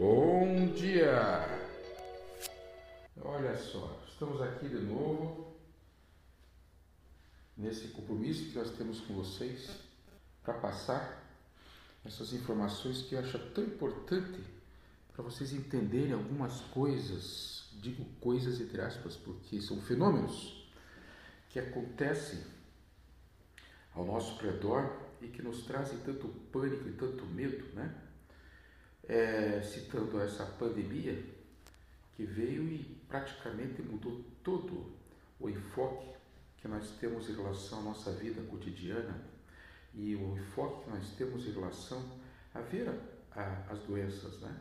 Bom dia! Olha só, estamos aqui de novo nesse compromisso que nós temos com vocês para passar essas informações que eu acho tão importante para vocês entenderem algumas coisas, digo coisas entre aspas, porque são fenômenos que acontecem ao nosso redor e que nos trazem tanto pânico e tanto medo, né? É, citando essa pandemia que veio e praticamente mudou todo o enfoque que nós temos em relação à nossa vida cotidiana e o enfoque que nós temos em relação a ver as doenças, né?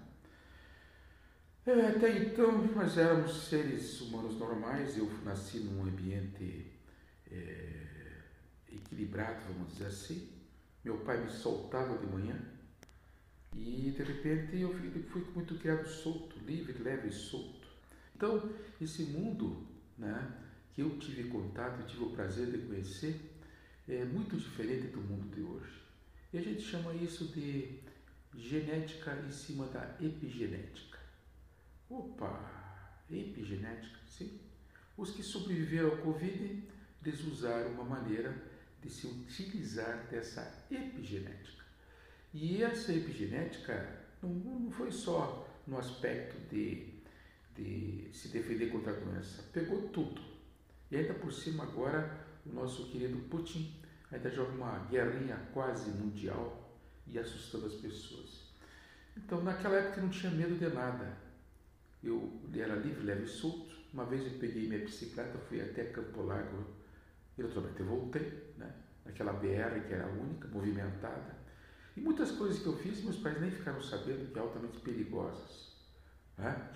É, até então nós éramos seres humanos normais, eu nasci num ambiente é, equilibrado, vamos dizer assim. Meu pai me soltava de manhã, e de repente eu fui muito criado solto, livre, leve e solto. Então, esse mundo né, que eu tive contato, tive o prazer de conhecer, é muito diferente do mundo de hoje. E a gente chama isso de genética em cima da epigenética. Opa, epigenética, sim. Os que sobreviveram ao Covid, eles usaram uma maneira de se utilizar dessa epigenética. E essa epigenética não, não foi só no aspecto de, de se defender contra a doença, pegou tudo. E ainda por cima agora o nosso querido Putin ainda joga uma guerrinha quase mundial e assustando as pessoas. Então naquela época eu não tinha medo de nada. Eu era livre, leve e solto. Uma vez eu peguei minha bicicleta, fui até Campo Largo eu voltei, né? naquela BR que era única, movimentada. E muitas coisas que eu fiz, meus pais nem ficaram sabendo que é altamente perigosas. Né?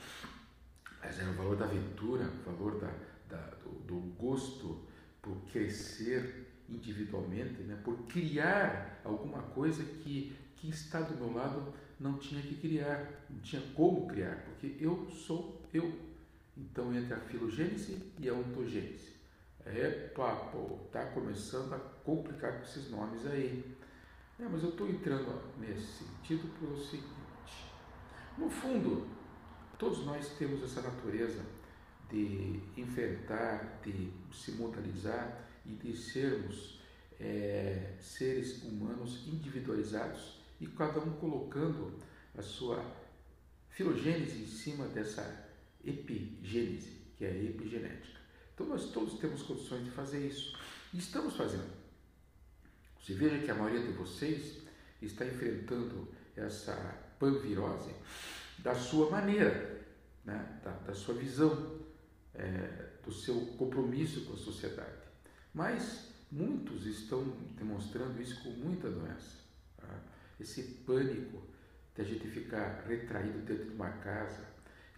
Mas era o valor da aventura, o valor da, da, do, do, gosto por crescer individualmente, né? por criar alguma coisa que quem está do meu lado não tinha que criar, não tinha como criar, porque eu sou eu. Então, entre a filogênese e a ontogênese. Epa, pô, tá começando a complicar com esses nomes aí. É, mas eu estou entrando nesse sentido pelo seguinte: no fundo, todos nós temos essa natureza de enfrentar, de se modalizar e de sermos é, seres humanos individualizados e cada um colocando a sua filogênese em cima dessa epigênese, que é a epigenética. Então nós todos temos condições de fazer isso e estamos fazendo. Você veja que a maioria de vocês está enfrentando essa panvirose da sua maneira, né? da, da sua visão, é, do seu compromisso com a sociedade. Mas muitos estão demonstrando isso com muita doença. Tá? Esse pânico de a gente ficar retraído dentro de uma casa,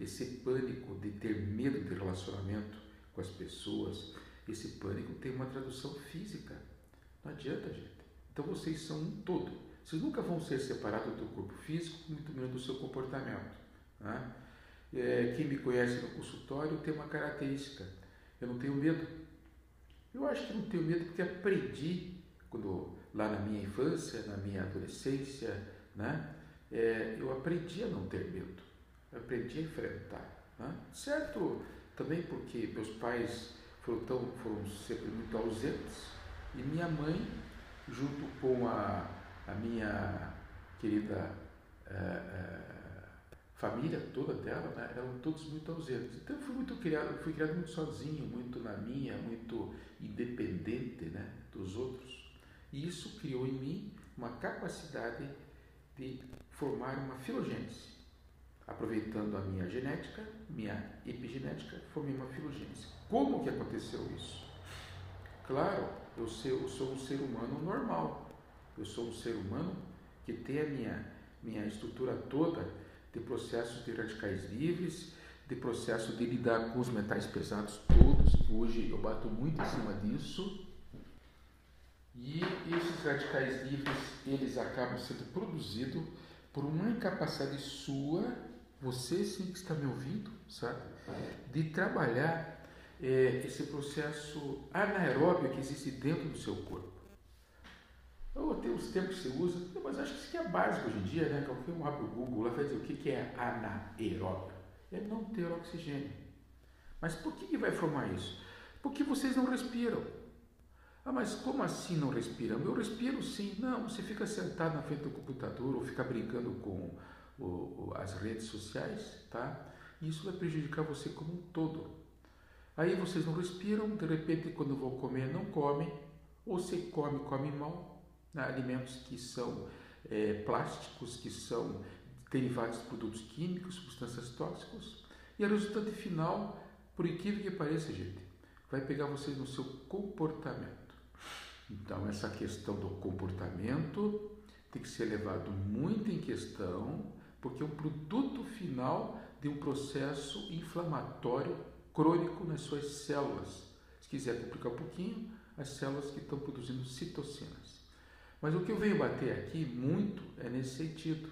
esse pânico de ter medo de relacionamento com as pessoas, esse pânico tem uma tradução física. Não adianta, gente. Então vocês são um todo. Vocês nunca vão ser separados do corpo físico, muito menos do seu comportamento. Né? É, quem me conhece no consultório tem uma característica: eu não tenho medo. Eu acho que não tenho medo porque aprendi, quando, lá na minha infância, na minha adolescência, né? É, eu aprendi a não ter medo, eu aprendi a enfrentar. Né? Certo, também porque meus pais foram, tão, foram sempre muito ausentes e minha mãe junto com a, a minha querida é, é, família toda dela, né, eram todos muito ausentes. Então eu fui muito criado, fui criado muito sozinho, muito na minha, muito independente né, dos outros. E isso criou em mim uma capacidade de formar uma filogênese. Aproveitando a minha genética, minha epigenética, formei uma filogênese. Como que aconteceu isso? Claro, eu sou um ser humano normal. Eu sou um ser humano que tem a minha, minha estrutura toda de processos de radicais livres, de processo de lidar com os metais pesados todos. Hoje eu bato muito em cima disso. E esses radicais livres, eles acabam sendo produzidos por uma incapacidade sua, você sim que está me ouvindo, sabe? De trabalhar é, esse processo anaeróbio que existe dentro do seu corpo. Ou tem os termos que você usa, mas acho que isso aqui é básico hoje em dia, né? Qualquer um abre o Google lá vai dizer o que é anaeróbio. É não ter oxigênio. Mas por que, vai formar isso? Porque vocês não respiram. Ah, mas como assim não respiram? Eu respiro sim. Não, você fica sentado na frente do computador ou fica brincando com o, as redes sociais, tá? Isso vai prejudicar você como um todo. Aí vocês não respiram, de repente quando vão comer não comem, ou se come, come mal, né? alimentos que são é, plásticos, que são derivados de produtos químicos, substâncias tóxicas, e o resultado final, por incrível que pareça, gente, vai pegar vocês no seu comportamento. Então, essa questão do comportamento tem que ser levado muito em questão, porque é um produto final de um processo inflamatório crônico nas suas células. Se quiser complicar um pouquinho, as células que estão produzindo citocinas. Mas o que eu venho bater aqui muito é nesse sentido,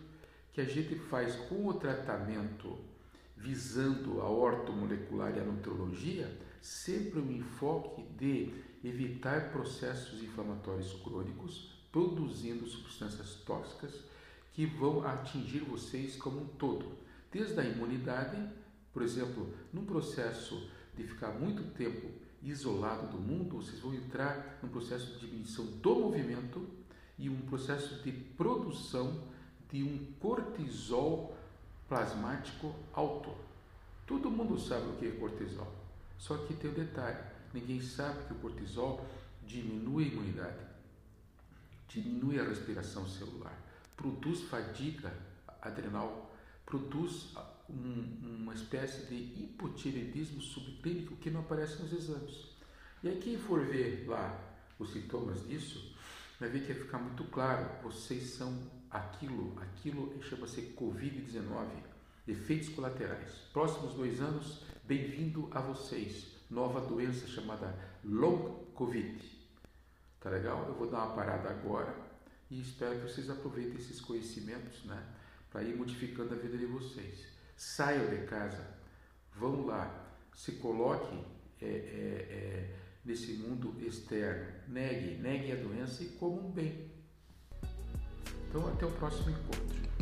que a gente faz com o tratamento visando a ortomolecular e a nutrologia, sempre um enfoque de evitar processos inflamatórios crônicos, produzindo substâncias tóxicas que vão atingir vocês como um todo, desde a imunidade, por exemplo, num processo de ficar muito tempo isolado do mundo, vocês vão entrar num processo de diminuição do movimento e um processo de produção de um cortisol plasmático alto. Todo mundo sabe o que é cortisol, só que tem um detalhe: ninguém sabe que o cortisol diminui a imunidade, diminui a respiração celular, produz fadiga adrenal, produz um, uma espécie de hipotireoidismo subclínico que não aparece nos exames. E aí quem for ver lá os sintomas disso, vai ver que vai ficar muito claro, vocês são aquilo, aquilo chama-se Covid-19, efeitos colaterais. Próximos dois anos, bem-vindo a vocês, nova doença chamada Long Covid. Tá legal? Eu vou dar uma parada agora e espero que vocês aproveitem esses conhecimentos, né? Para ir modificando a vida de vocês. Saiam de casa, vão lá, se coloque é, é, é, nesse mundo externo, negue, negue a doença e como um bem. Então, até o próximo encontro.